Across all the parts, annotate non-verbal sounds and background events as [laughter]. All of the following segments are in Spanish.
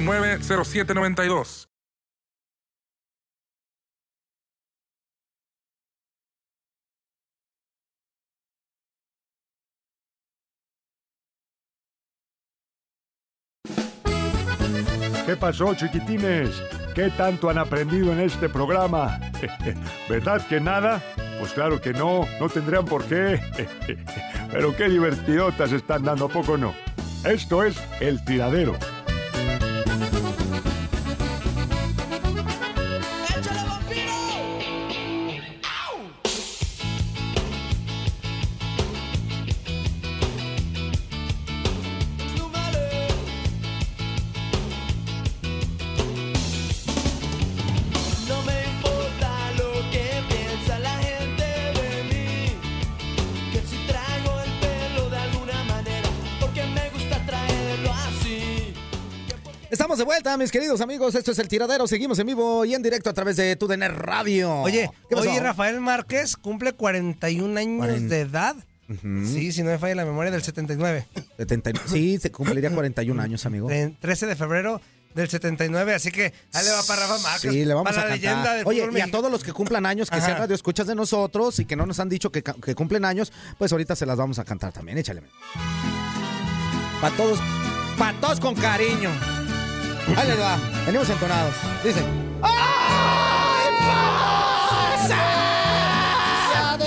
833-699-0792. ¿Qué pasó, chiquitines? ¿Qué tanto han aprendido en este programa? [laughs] ¿Verdad que nada? Pues claro que no, no tendrían por qué. [laughs] Pero qué divertidotas están dando, ¿a poco no? Esto es El Tiradero. Estamos de vuelta, mis queridos amigos. Esto es El Tiradero. Seguimos en vivo y en directo a través de TUDN Radio. Oye, oye, Rafael Márquez cumple 41 años de edad. Sí, si no me falla la memoria, del 79. 79. Sí, se cumpliría 41 años, amigo. En 13 de febrero del 79, así que ahí le va para Rafa Márquez. Sí, le vamos para a la cantar. leyenda del Oye, y a todos los que cumplan años, que Ajá. sean radio escuchas de nosotros y que no nos han dicho que, que cumplen años, pues ahorita se las vamos a cantar también. Échale. Para todos, para todos con cariño. Ahí les va. Venimos entonados. Dice. ¡Ay, pasa! ¡Ya de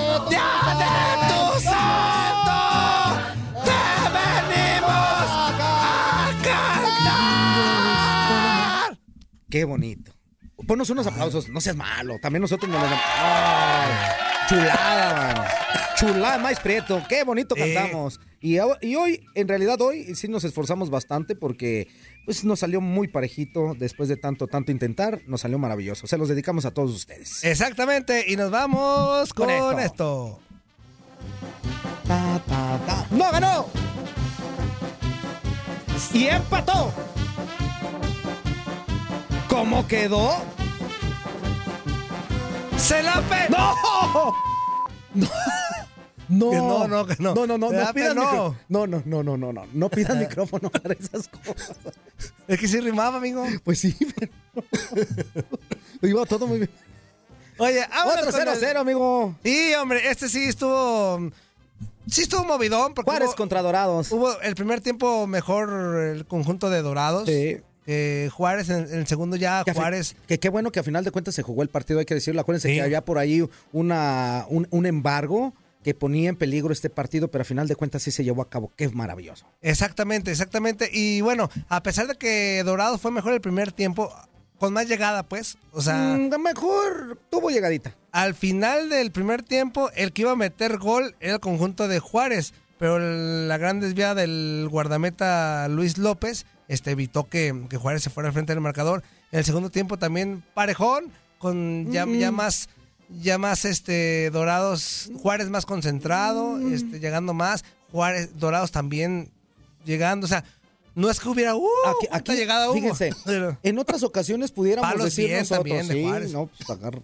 tu santo! ¡Te venimos a cantar! ¡Qué bonito! Ponnos unos aplausos, no seas malo. También nosotros nos lo damos. ¡Ay! Chulada, man. Chulada, Maíz Prieto. Qué bonito cantamos. Y, hoy, en realidad, hoy sí nos esforzamos bastante porque pues, nos salió muy parejito. Después de tanto, tanto intentar, nos salió maravilloso. Se los dedicamos a todos ustedes. Exactamente, y nos vamos con, Con esto. Ta, ta, ta. ¡No ganó! Y empató. ¿Cómo quedó? ¡Se la pe... ¡No! [laughs] No. No, no, no. No, no, no, no pidan micro- No, no, no, no, no, no. No pidan micrófono para esas cosas. [laughs] Es que sí rimaba, amigo. Pues sí, pero. Iba todo muy bien. Oye, Otro con 0 el- 0, amigo. Sí, hombre, este sí estuvo. Sí estuvo movidón. Porque Juárez hubo, contra Dorados. hubo el primer tiempo mejor el conjunto de Dorados. Sí. Eh, Juárez en, en el segundo ya, Que Juárez. Que qué bueno que a final de cuentas se jugó el partido, hay que decirlo. Acuérdense Sí. que había por ahí una, un, un embargo que ponía en peligro este partido, pero a final de cuentas sí se llevó a cabo. Qué maravilloso. Exactamente, exactamente. Y bueno, a pesar de que Dorados fue mejor el primer tiempo, con más llegada, pues. O sea, Mm, mejor tuvo llegadita. al final del primer tiempo, el que iba a meter gol era el conjunto de Juárez, pero la gran desviada del guardameta Luis López este, evitó que, que Juárez se fuera al frente del marcador. En el segundo tiempo también parejón, con ya, Mm. ya más ya más este Dorados, Juárez más concentrado, Mm. este, llegando más, Juárez, Dorados también llegando, o sea, no es que hubiera uh, Aquí, llegada hubo. fíjense, [laughs] en otras ocasiones pudiéramos Palos decir nosotros, también de sí, Juárez. no, pues agarra,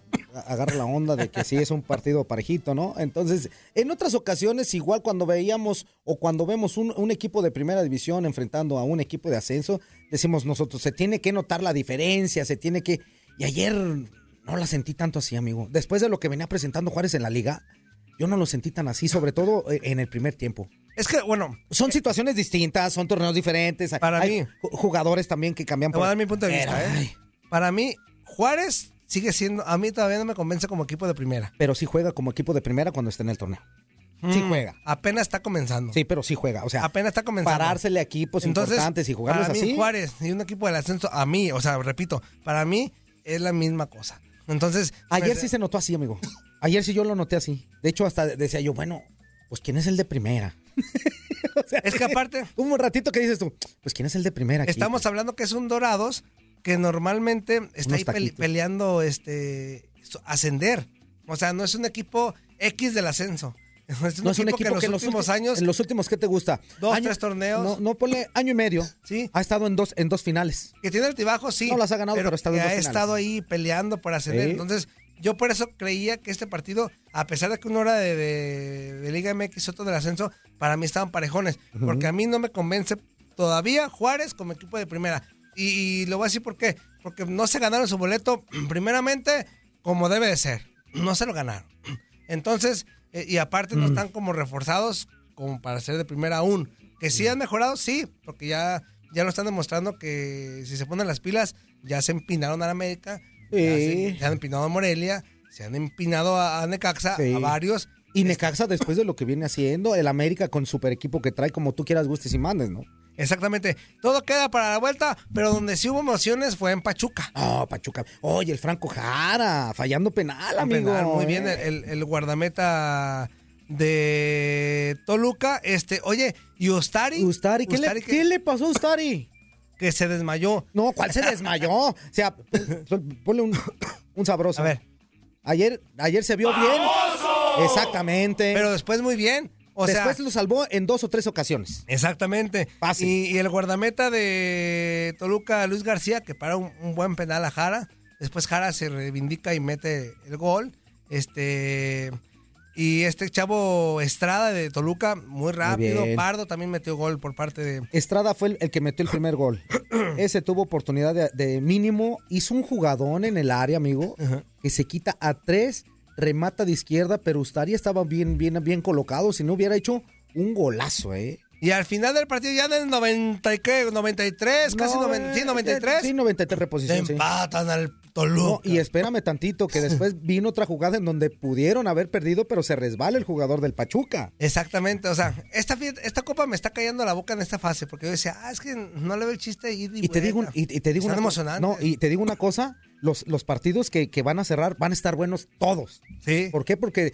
agarra la onda de que sí es un partido parejito, ¿no? Entonces, en otras ocasiones, igual cuando veíamos o cuando vemos un, un equipo de primera división enfrentando a un equipo de ascenso, decimos nosotros, se tiene que notar la diferencia, se tiene que... Y ayer no la sentí tanto así, amigo. Después de lo que venía presentando Juárez en la liga, yo no lo sentí tan así, sobre todo eh, en el primer tiempo. Es que, bueno. Son situaciones distintas, son torneos diferentes. Para hay mí. ju- jugadores también que cambian Te voy a dar mi punto de vista, ¿eh? Para mí, Juárez sigue siendo, a mí todavía no me convence como equipo de primera. Pero sí juega como equipo de primera cuando está en el torneo. Sí Mm, juega. Apenas está comenzando. Sí, pero sí juega. O sea, Apenas está comenzando. parársele a equipos Entonces, importantes y jugarlos para mí, así. Juárez y un equipo del ascenso, a mí, o sea, repito, para mí es la misma cosa. Entonces. Ayer sí se notó así, amigo. Ayer sí yo lo noté así. De hecho, hasta decía yo, bueno, pues ¿quién es el de primera? [laughs] Es que aparte. [laughs] Un ratito que dices tú, pues ¿quién es el de primera? aquí? Estamos hablando que es un Dorados que normalmente está ahí pele- peleando este ascender. O sea, no es un equipo X del ascenso. Es un, No es un equipo, que en los últimos años, En los últimos, ¿qué te gusta? dos, tres torneos, No, no ponle año y medio. Sí. Ha estado en dos, en dos finales. que tiene altibajos, sí. No las ha ganado, pero ha estado en dos ha finales. estado ahí peleando por ascender. Sí. Entonces, yo por eso creía que este partido, a pesar de que uno era de, de- de Liga MX, otro del ascenso, para mí estaban parejones. Porque a mí no me convence todavía Juárez como equipo de primera. Y, y lo voy a decir por qué. Porque no se ganaron su boleto, [clears throat] primeramente, como debe de ser. No se lo ganaron. [clears throat] Entonces, y aparte Mm. no están como reforzados como para ser de primera aún. Que sí han mejorado, sí, porque ya, ya lo están demostrando que si se ponen las pilas, ya se empinaron a la América, ya se, se han empinado a Morelia, se han empinado a, a Necaxa, Sí. a varios. Y Necaxa después de lo que viene haciendo, el América con super equipo que trae como tú quieras, gustes y mandes, ¿no? Exactamente. Todo queda para la vuelta, pero donde sí hubo emociones fue en Pachuca. Oh, Pachuca. Oye, el Franco Jara, fallando penal, amigo. penal, muy bien, ¿eh? el, el guardameta de Toluca. Este, oye, y Ustari. Ustari, ¿qué, le, que, qué le pasó a Ustari? que se desmayó. No, ¿cuál se desmayó? [laughs] O sea, ponle un, un sabroso. A ver. Ayer, ayer se vio bien. Exactamente. Pero después muy bien. O después sea, lo salvó en dos o tres ocasiones. Exactamente. Fácil. Y, y el guardameta de Toluca, Luis García, que para un, un buen penal a Jara. Después Jara se reivindica y mete el gol. Este. Y este chavo Estrada de Toluca, muy rápido. bien. Pardo también metió gol por parte de. Estrada fue el, el que metió el primer gol. [coughs] Ese tuvo oportunidad de, de mínimo. Hizo un jugadón en el área, amigo, que se quita a tres, remata de izquierda, pero Ustari estaba bien, bien, bien colocado. Si no hubiera hecho un golazo, ¿eh? Y al final del partido, ya en el 90 y qué, 93, casi No, 90, sí, eh, 93. Sí, 93 reposición. empatan al No, Toluca. y espérame tantito, que después [laughs] vino otra jugada en donde pudieron haber perdido, pero se resbala el jugador del Pachuca. Exactamente, o sea, esta, esta copa me está cayendo la boca en esta fase, porque yo decía, ah, es que no le veo el chiste de ir y, Y te digo, y, y te digo Están una no, y te digo una cosa, los, los partidos que, que van a cerrar van a estar buenos todos. Sí. ¿Por qué? Porque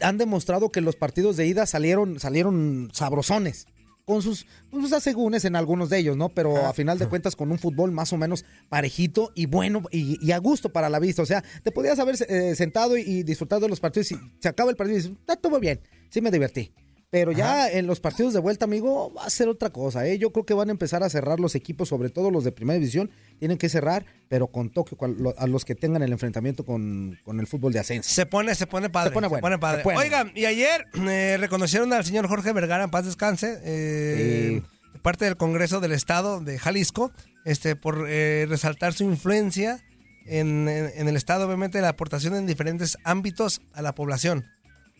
han demostrado que los partidos de ida salieron, salieron sabrosones. Con sus, sus asegúnes en algunos de ellos, ¿no? Pero a final de cuentas con un fútbol más o menos parejito y bueno y, y a gusto para la vista. O sea, te podías haber eh, sentado y, y disfrutado de los partidos y se acaba el partido y dices, está todo bien, sí me divertí. Pero ya en los partidos de vuelta, amigo, va a ser otra cosa, ¿eh? Yo creo que van a empezar a cerrar los equipos, sobre todo los de primera división, tienen que cerrar, pero con toque a los que tengan el enfrentamiento con, con el fútbol de ascenso. Se pone, se pone padre. Se pone bueno, padre. se pone. Oigan, y ayer eh, reconocieron al señor Jorge Vergara, en paz descanse, eh, parte del Congreso del Estado de Jalisco, este, por eh, resaltar su influencia en, en- en el Estado, obviamente, la aportación en diferentes ámbitos a la población.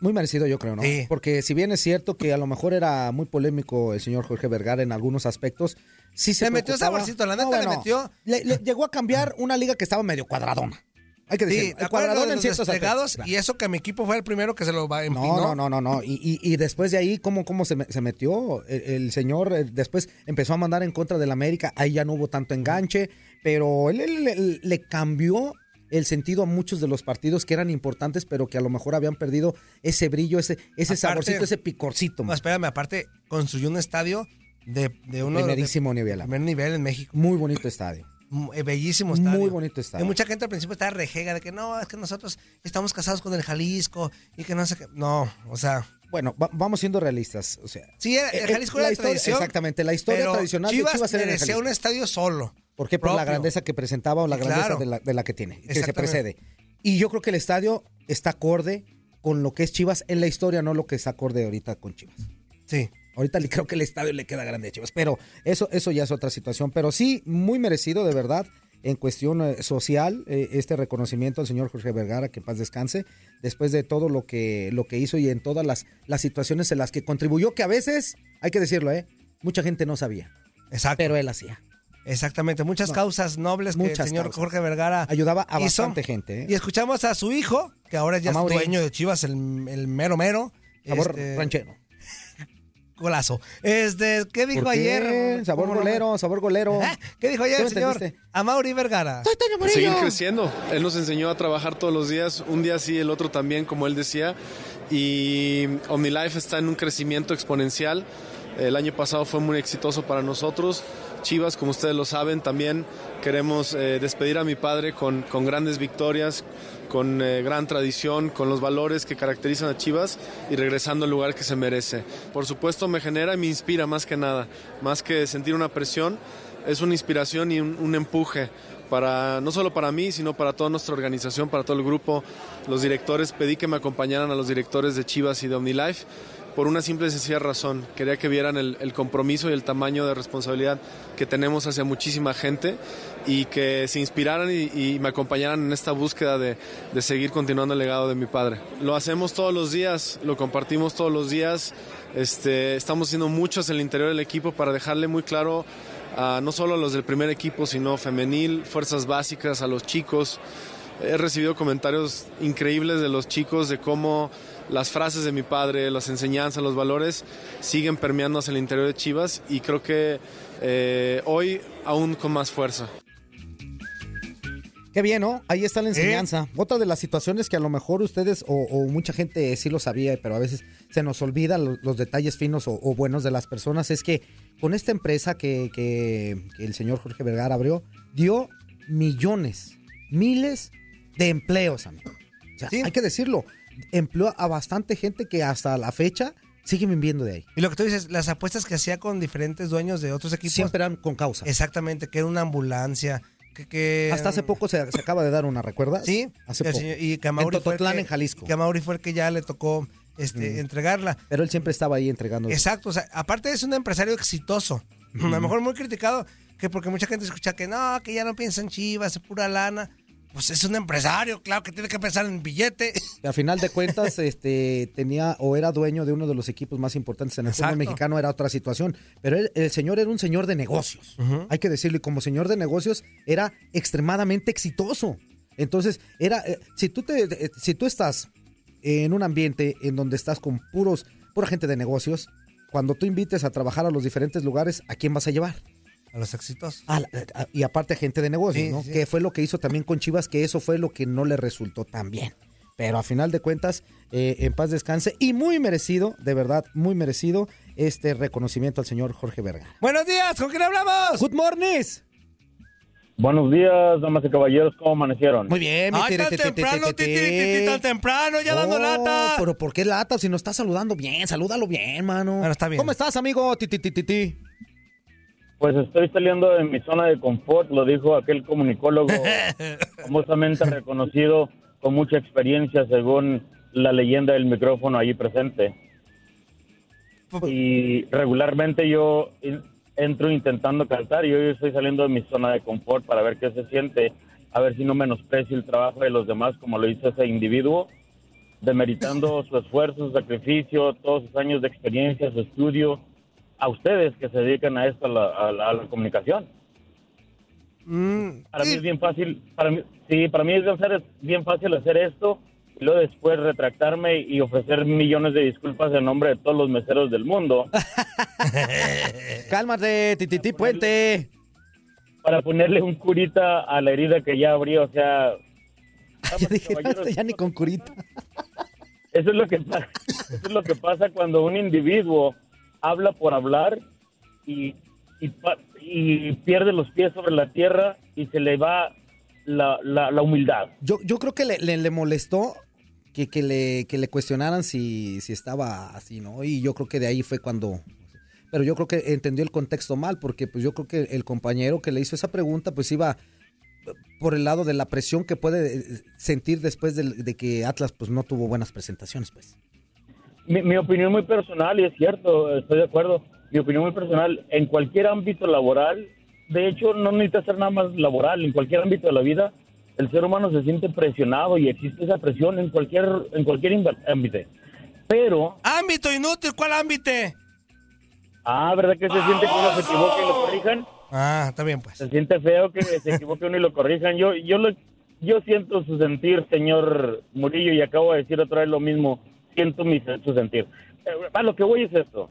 Muy merecido, yo creo, ¿no? Sí. Porque si bien es cierto que a lo mejor era muy polémico el señor Jorge Vergara en algunos aspectos, sí se Le metió saborcito, la neta No, le metió. le- le llegó a cambiar una liga que estaba medio cuadradona. Hay que Sí, decirlo. ¿te el cuadradón de en ciertos aspectos. Y eso que mi equipo fue el primero que se lo va-. No, no, no, no, no. Y, y- y después de ahí, ¿cómo, cómo se, me- se metió? El, el señor eh, después empezó a mandar en contra del América. Ahí ya no hubo tanto enganche, pero él, él- él le cambió el sentido a muchos de los partidos que eran importantes, pero que a lo mejor habían perdido ese brillo, ese, ese Aparte- saborcito, ese picorcito. No, espérame, aparte construyó un estadio de, de uno de- Primerísimo de nivel. primer nivel en México. Muy bonito estadio. Eh, Bellísimo estadio. Muy bonito estadio. Y mucha gente al principio estaba rejega de que no, es que nosotros estamos casados con el Jalisco y que no sé qué. No, o sea. Bueno, va- vamos siendo realistas. O sea, Sí, el eh, Jalisco la era historia- tradición. Exactamente, la historia tradicional Chivas, de Chivas era merecía Jalisco. un estadio solo. ¿Por qué? Por la grandeza que presentaba o la grandeza claro. de, la, de la que tiene, que se precede. Y yo creo que el estadio está acorde con lo que es Chivas en la historia, no lo que es acorde ahorita con Chivas. Sí. Ahorita creo que el estadio le queda grande a Chivas, pero eso, eso ya es otra situación. Pero sí, muy merecido, de verdad, en cuestión eh, social, eh, este reconocimiento al señor Jorge Vergara, que en paz descanse, después de todo lo que, lo que hizo y en todas las, las situaciones en las que contribuyó, que a veces, hay que decirlo, ¿eh? mucha gente no sabía. Exacto. Pero él hacía. Exactamente, muchas No. causas nobles que Muchas el señor causas. Jorge Vergara Ayudaba a hizo. bastante gente. ¿eh? Y escuchamos a su hijo, que ahora ya A Mauri. es dueño de Chivas, el, el mero mero. Sabor Este, ranchero. Golazo. Este, ¿Qué dijo ayer? Sabor golero, sabor golero. ¿Eh? ¿Qué dijo ayer ¿Qué el me señor? entendiste? A Mauri Vergara. Seguir creciendo. Él nos enseñó a trabajar todos los días, un día sí, el otro también, como él decía. Y OmniLife está en un crecimiento exponencial. El año pasado fue muy exitoso para nosotros. Chivas, como ustedes lo saben, también queremos eh, despedir a mi padre con, grandes victorias, con eh, gran tradición, con los valores que caracterizan a Chivas y regresando al lugar que se merece. Por supuesto me genera y me inspira más que nada, más que sentir una presión, es una inspiración y un, un empuje para no solo para mí, sino para toda nuestra organización, para todo el grupo, los directores. Pedí que me acompañaran a los directores de Chivas y de OmniLife por una simple y sencilla razón. Quería que vieran el, compromiso y el tamaño de responsabilidad que tenemos hacia muchísima gente y que se inspiraran y, me acompañaran en esta búsqueda de, seguir continuando el legado de mi padre. Lo hacemos todos los días, lo compartimos todos los días. Este, estamos haciendo muchos en el interior del equipo para dejarle muy claro no solo a los del primer equipo, sino femenil, fuerzas básicas, a los chicos. He recibido comentarios increíbles de los chicos de cómo las frases de mi padre, las enseñanzas, los valores siguen permeando hacia el interior de Chivas y creo que eh, hoy aún con más fuerza. Qué bien, ¿no? Ahí está la enseñanza. Otra de las situaciones que a lo mejor ustedes o, o mucha gente sí lo sabía, pero a veces se nos olvida lo- los, detalles finos o, o buenos de las personas, es que con esta empresa que, que- que el señor Jorge Vergara abrió, dio millones, miles de empleos, amigo. O sea, hay que decirlo, empleó a bastante gente que hasta la fecha siguen viviendo de ahí. Y lo que tú dices, las apuestas que hacía con diferentes dueños de otros equipos. Siempre eran con causa. Exactamente, que era una ambulancia. Que, que- Hasta hace poco se, se acaba de dar una, ¿recuerdas? Sí, hace poco. señor- y que a Mauri en Tototlán, que- en Jalisco. Que a Mauri fue el que ya le tocó este, Mm. entregarla. Pero él siempre estaba ahí entregando. Exacto, o sea, aparte es un empresario exitoso. A lo mejor muy criticado, que porque mucha gente escucha que no, que ya no piensa en Chivas, es pura lana. Pues es un empresario, claro que tiene que pensar en billete. Al final de cuentas, [laughs] este, tenía o era dueño de uno de los equipos más importantes en el fútbol Exacto. mexicano, era otra situación. Pero el señor era un señor de negocios. Hay que decirlo, y como señor de negocios, era extremadamente exitoso. Entonces, era, eh, si tú te, eh, si tú estás en un ambiente en donde estás con puros, pura gente de negocios, cuando tú invites a trabajar a los diferentes lugares, ¿a quién vas a llevar? A los exitosos. A la- a- y aparte gente de negocios, Sí, ¿no? sí. Que fue lo que hizo también con Chivas, que eso fue lo que no le resultó tan bien. Pero a final de cuentas, eh, en paz descanse y muy merecido, de verdad, muy merecido este reconocimiento al señor Jorge Vergara. Buenos días, ¿con quién hablamos? Good morning. Buenos días, damas y caballeros, ¿cómo amanecieron? Muy bien, mi Ay, tan temprano, tan temprano, ya dando Oh, lata. Pero ¿por qué lata? Si nos está saludando bien, salúdalo bien, mano. Bueno, está bien. ¿Cómo estás, amigo? Ti, ti, ti, ti, ti. Pues estoy saliendo de mi zona de confort, lo dijo aquel comunicólogo [laughs] famosamente reconocido con mucha experiencia según la leyenda del micrófono allí presente. Y regularmente yo entro intentando cantar y hoy estoy saliendo de mi zona de confort para ver qué se siente, a ver si no menosprecio el trabajo de los demás como lo hizo ese individuo, demeritando su esfuerzo, su sacrificio, todos sus años de experiencia, su estudio, a ustedes que se dedican a esto, a la, a la- a la comunicación. para mí es bien fácil, para mí, sí, para mí es bien fácil- bien fácil hacer esto y luego después retractarme y ofrecer millones de disculpas en nombre de todos los meseros del mundo [laughs] Cálmate, Tititi Puente. para ponerle un curita a la herida que ya abrió, o sea, [laughs] Ya dije, no, ya ni con curita. Eso es lo que pasa, eso es lo que pasa cuando un individuo habla por hablar y, y, pierde los pies sobre la tierra y se le va la, la, humildad. Yo, yo creo que le, le- le molestó que, que le, que le cuestionaran si, si estaba así, ¿no? Y yo creo que de ahí fue cuando... Pero yo creo que entendió el contexto mal, porque pues yo creo que el compañero que le hizo esa pregunta pues iba por el lado de la presión que puede eh, sentir después del- de, que Atlas pues no tuvo buenas presentaciones, pues. Mi, mi opinión muy personal, y es cierto, estoy de acuerdo, mi opinión muy personal, en cualquier ámbito laboral, de hecho no necesita ser nada más laboral, en cualquier ámbito de la vida, el ser humano se siente presionado y existe esa presión en cualquier, en cualquier ámbito. Pero, Ámbito inútil, ¿cuál ámbito? ah, ¿verdad que se siente que uno se equivoca y lo corrijan? Ah, está bien, pues. Se siente feo que se equivoque uno y lo corrijan. Yo, yo, lo, yo siento su sentir, señor Murillo, y acabo de decir otra vez lo mismo. Siento mi, su sentir. Eh, a lo que voy es esto.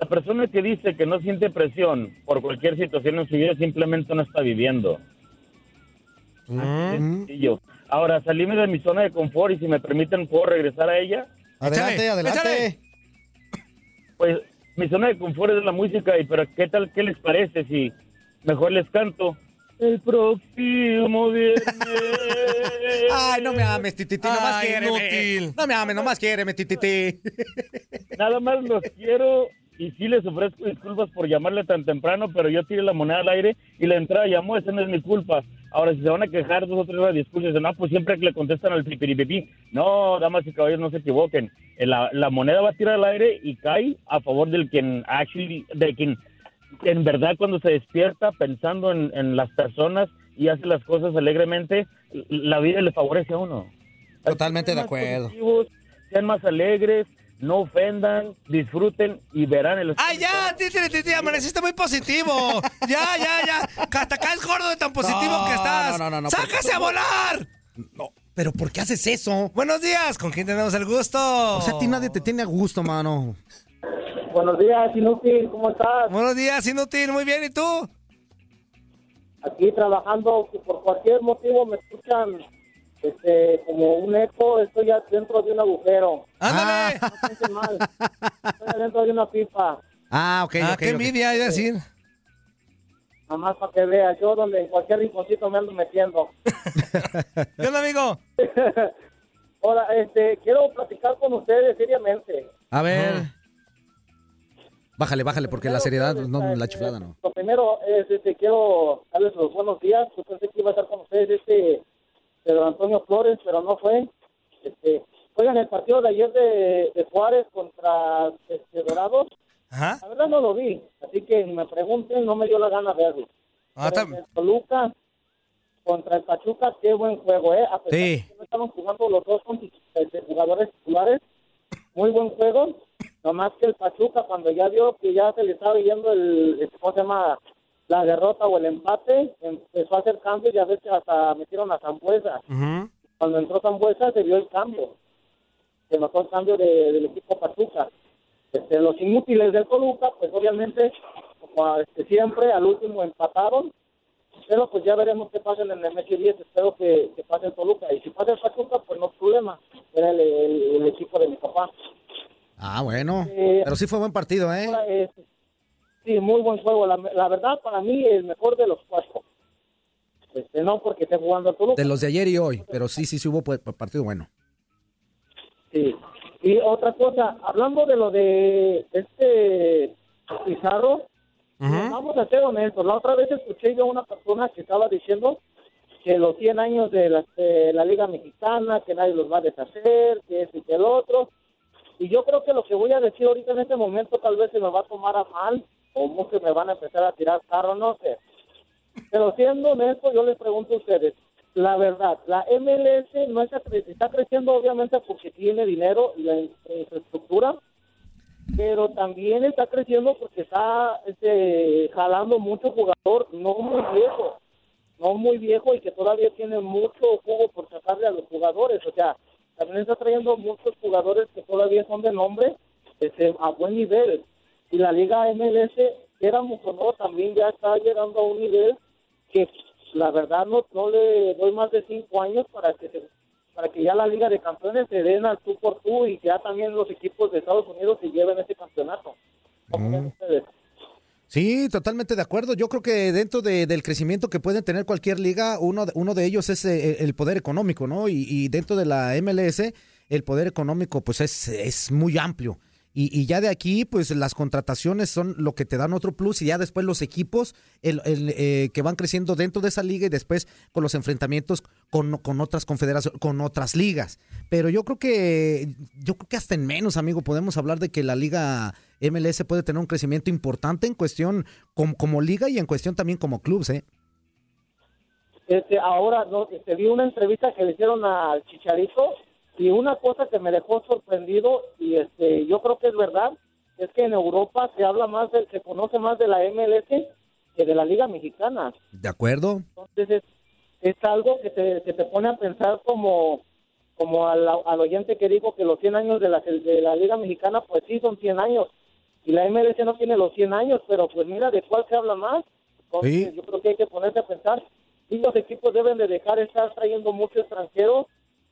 La persona que dice que no siente presión por cualquier situación en su vida simplemente no está viviendo. Sencillo. Ahora, salirme de mi zona de confort y si me permiten, ¿puedo regresar a ella? Adelante, adelante. Pues mi zona de confort es la música, y pero ¿qué tal, qué les parece si mejor les canto? El próximo viernes. [laughs] Ay, no me ames, Tititi, nomás Ay, quiéreme. inútil. No me ames, nomás quiéreme, Tititi. [laughs] Nada más los quiero y sí les ofrezco disculpas por llamarle tan temprano, pero yo tiré la moneda al aire y la entrada llamó, esa no es mi culpa. Ahora, si se van a quejar dos o tres horas disculpas, no, pues siempre que le contestan al pipiripipí. No, damas y caballeros, no se equivoquen. Eh, La, la moneda va a tirar al aire y cae a favor del quien actually, de quien en verdad cuando se despierta pensando en, en las personas y hace las cosas alegremente, la vida le favorece a uno. Totalmente de acuerdo. positivos, sean más alegres, no ofendan, disfruten y verán el ¡Ay, ya! Titi, titi, amaneciste muy positivo. Ya, ya, ya. Hasta acá es gordo de tan positivo No, que estás. no, no, no, ¡Sáquese pero- a volar! No, pero ¿por qué haces eso? Buenos días, ¿con quién tenemos el gusto? O sea, a ti nadie te tiene a gusto, mano. Buenos días, Inútil, ¿cómo estás? Buenos días, Inútil, muy bien, ¿y tú? Aquí trabajando, si por cualquier motivo me escuchan este, como un eco, estoy ya dentro de un agujero. ¡Ándale! No piensen mal, estoy dentro de una pipa, Ah, ok, Ah, ok, qué ok. envidia, iba a decir. nada más para que veas, yo donde en cualquier rinconcito me ando metiendo. [laughs] ¿Qué onda, amigo? [laughs] Hola, este, quiero platicar con ustedes seriamente. A ver. Bájale, bájale, porque la seriedad, no, la chiflada no. Lo primero es, este, quiero darles los buenos días. Yo pensé que iba a estar con ustedes este Pedro Antonio Flores, pero no fue. Este, oigan, el partido de ayer de, de Juárez contra este, Dorados, la verdad no lo vi. Así que me pregunten, no me dio la gana verlo. Ah, Pero el Toluca contra el Pachuca, qué buen juego, ¿eh? A pesar Sí. de que no estaban jugando los dos con este, jugadores titulares, muy buen juego. Nomás que el Pachuca, cuando ya vio que ya se le estaba yendo el, ¿cómo se llama? La derrota o el empate, empezó a hacer cambios y a veces hasta metieron a Zambuesa. Cuando entró Zambuesa se vio el cambio. Se notó el cambio de- del equipo Pachuca. Este, los inútiles del Toluca, pues obviamente, como este, siempre, al último empataron. Pero pues ya veremos qué pasa en el MX10. Espero que, que pase el Toluca. Y si pasa el Pachuca, pues no problema. Era el, el- el equipo de mi papá. Ah, bueno. Eh, Pero sí fue buen partido, ¿eh? Eh, sí, muy buen juego. La, la verdad, para mí, el mejor de los cuatro. Este, no porque esté jugando Toluca. De los de ayer y hoy. Pero sí, sí, sí hubo pues, partido bueno. Sí. Y otra cosa, hablando de lo de este Pizarro, vamos a ser honestos. La otra vez escuché yo a una persona que estaba diciendo que los 100 años de la, de la Liga Mexicana, que nadie los va a deshacer, que eso y que el otro. Y yo creo que lo que voy a decir ahorita en este momento tal vez se me va a tomar a mal, o muchos me van a empezar a tirar carro, no sé. Pero siendo honesto, yo les pregunto a ustedes, la verdad, la MLS no está, está creciendo obviamente porque tiene dinero y la in- infraestructura, pero también está creciendo porque está este, jalando mucho jugador no muy viejo. no muy viejo y que todavía tiene mucho jugo por sacarle a los jugadores. O sea, también está trayendo muchos jugadores que todavía son de nombre este, a buen nivel. Y la Liga MLS, éramos o no, también ya está llegando a un nivel que la verdad no, no le doy más de cinco años para que se- para que ya la Liga de Campeones se den al tú por tú y ya también los equipos de Estados Unidos se lleven ese campeonato. ¿Cómo ven ustedes? Sí, totalmente de acuerdo. Yo creo que dentro de- del crecimiento que puede tener cualquier liga, uno, uno de ellos es eh, el poder económico, ¿no? Y, y dentro de la MLS, el poder económico, pues es, es muy amplio. Y, y ya de aquí, pues las contrataciones son lo que te dan otro plus y ya después los equipos el, eh, que van creciendo dentro de esa liga y después con los enfrentamientos con, con otras confederaciones, con otras ligas. Pero yo creo que, yo creo que hasta en menos, amigo, podemos hablar de que la liga MLS puede tener un crecimiento importante en cuestión como, como liga y en cuestión también como clubes, ¿eh? Este, ahora no, este, vi una entrevista que le hicieron al Chicharito y una cosa que me dejó sorprendido y este yo creo que es verdad es que en Europa se habla más de, se conoce más de la MLS que de la Liga Mexicana. ¿De acuerdo? Entonces es, es algo que te, que te pone a pensar como como al, al oyente que dijo que los 100 años de la, de la Liga Mexicana, pues sí, son 100 años. Y la MLS no tiene los 100 años, pero pues mira, ¿de cuál se habla más? Entonces, yo creo que hay que ponerse a pensar. Y los equipos deben de dejar de estar trayendo mucho extranjero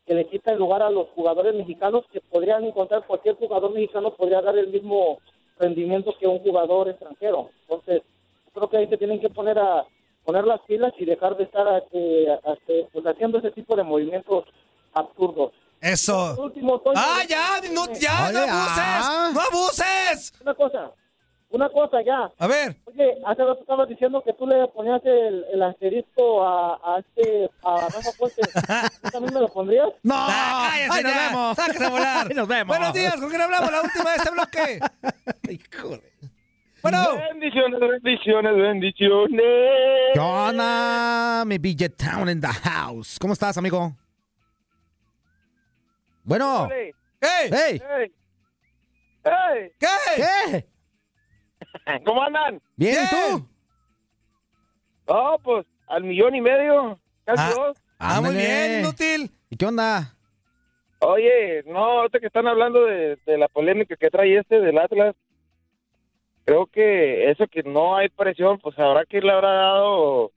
que le quita el lugar a los jugadores mexicanos que podrían encontrar cualquier jugador mexicano podría dar el mismo rendimiento que un jugador extranjero. Entonces, creo que ahí se tienen que poner a poner las pilas y dejar de estar este, este, pues, haciendo ese tipo de movimientos absurdos. Eso. Último. ¡Ah, ya! No, ya, no abuses! ah. ¡No abuses! Una cosa, una cosa ya. A ver. Oye, hace rato estabas diciendo que tú le ponías el, el asterisco a, a este, a Rafa Puente. ¿Tú también me lo pondrías? [laughs] ¡No! ¡Cállese ¡Ay, nos ya! vemos! ¡Sáquese a volar! ¡Ay, nos vemos! Buenos días, ¿con quién hablamos? La última de este bloque. [laughs] Bueno. Bendiciones, bendiciones, bendiciones. ¿Qué onda? Mi BJ Town in the house. ¿Cómo estás, amigo? Bueno. ¡Ey! ¡Ey! ¡Ey! ¡Ey! ¿Qué? ¿Qué? [laughs] ¿Cómo andan? Bien, ¿y tú? Oh, pues al millón y medio, casi Ah. dos. Ah, muy bien, inútil. ¿Y qué onda? Oye, no, ahorita que están hablando de, de la polémica que trae este del Atlas, creo que eso que no hay presión, pues habrá que le habrá dado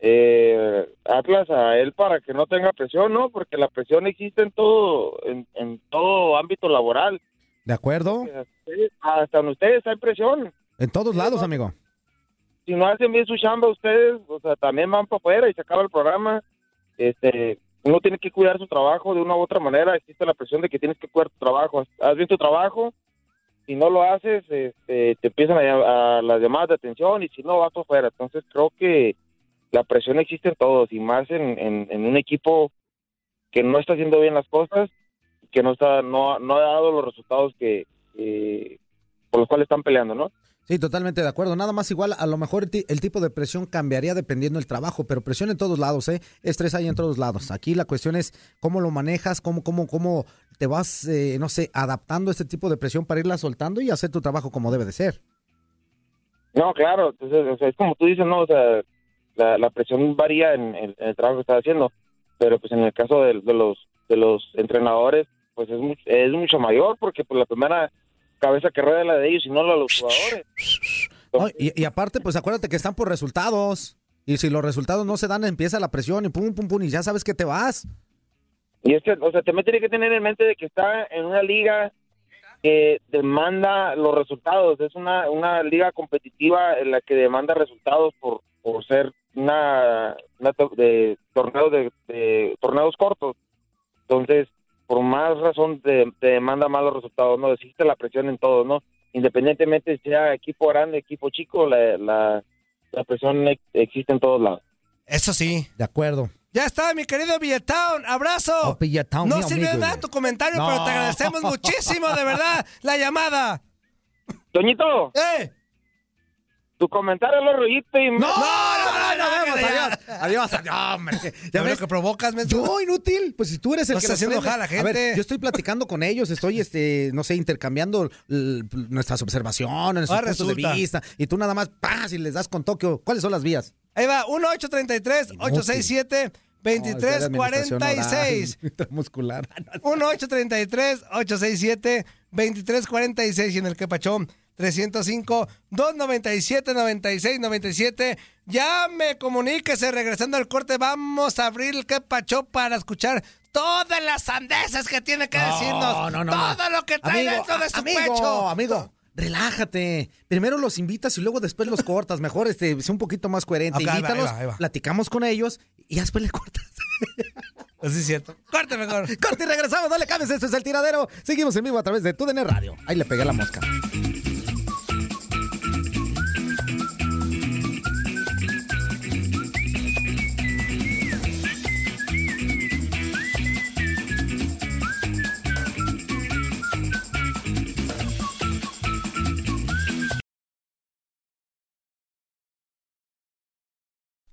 eh, Atlas a él para que no tenga presión, ¿no? Porque la presión existe en todo, en, en todo ámbito laboral. ¿De acuerdo? Hasta en ustedes hay presión. En todos lados, amigo. si no hacen bien su chamba ustedes, o sea, también van para afuera y se acaba el programa. Este, uno tiene que cuidar su trabajo de una u otra manera. Existe la presión de que tienes que cuidar tu trabajo. Haz bien tu trabajo. Si no lo haces, este, te empiezan a, a las llamadas de atención y si no, vas para afuera. Entonces, creo que la presión existe en todos y más en, en, en un equipo que no está haciendo bien las cosas, que no está, no, no ha dado los resultados que, por los cuales están peleando, ¿no? Sí, totalmente de acuerdo. Nada más igual, a lo mejor el, ti- el tipo de presión cambiaría dependiendo del trabajo, pero presión en todos lados, ¿eh? Estrés hay en todos lados. Aquí la cuestión es cómo lo manejas, cómo, cómo, cómo te vas, eh, no sé, adaptando a este tipo de presión para irla soltando y hacer tu trabajo como debe de ser. No, claro, entonces, o sea, es como tú dices, ¿no? O sea, la, la presión varía en, en- en el trabajo que estás haciendo, pero pues en el caso de, de los de los entrenadores, pues es, mucho, es mucho mayor, porque pues la primera cabeza que rueda la de ellos y no la de los jugadores. No, y, y aparte, pues acuérdate que están por resultados. Y si los resultados no se dan, empieza la presión y pum, pum, pum, y ya sabes que te vas. Y es que, o sea, también tiene que tener en mente de que está en una liga que demanda los resultados. Es una, una liga competitiva en la que demanda resultados por, por ser una, una to- de torneos de, de torneos cortos. Entonces, por más razón te, te demanda más los resultados, ¿no? Existe la presión en todo, ¿no? Independientemente si sea equipo grande, equipo chico, la, la, la presión ex- existe en todos lados. Eso sí. De acuerdo. Ya está, mi querido Villetown. ¡Abrazo! Oh, Villetown, no sirve de nada tu comentario, No. pero te agradecemos muchísimo, de verdad, [laughs] la llamada. Toñito. ¡Eh! Tu comentario lo reíste y... ¡No! ¡No, Adiós. Adiós, adiós. Ya ves que provocas, men. Yo, inútil. Pues si tú eres el que. Estás haciendo enojar a la gente. Yo estoy platicando con ellos, estoy, este, no sé, intercambiando nuestras observaciones, nuestros ah, puntos de vista. Y tú nada más, paz, y les das con Tokio. ¿Cuáles son las vías? Ahí va, 1-833-867. 2346. No, muscular. 1833 867 2346 y en el Quepachón 305-297-9697. Ya me comuníquese eh, regresando al corte. Vamos a abrir el que pachó para escuchar todas las sandeces que tiene que decirnos. No, no, no. todo lo que trae amigo, dentro de su pecho. Amigo, relájate. Primero los invitas y luego después los cortas. Mejor este, sea un poquito más coherente. Okay, Invítalos, platicamos con ellos y después le cortas. [laughs] Así es cierto. Corte mejor. Corte y regresamos. Dale cambies. Esto es el tiradero. Seguimos en vivo a través de TUDN Radio. Ahí le pegué la mosca.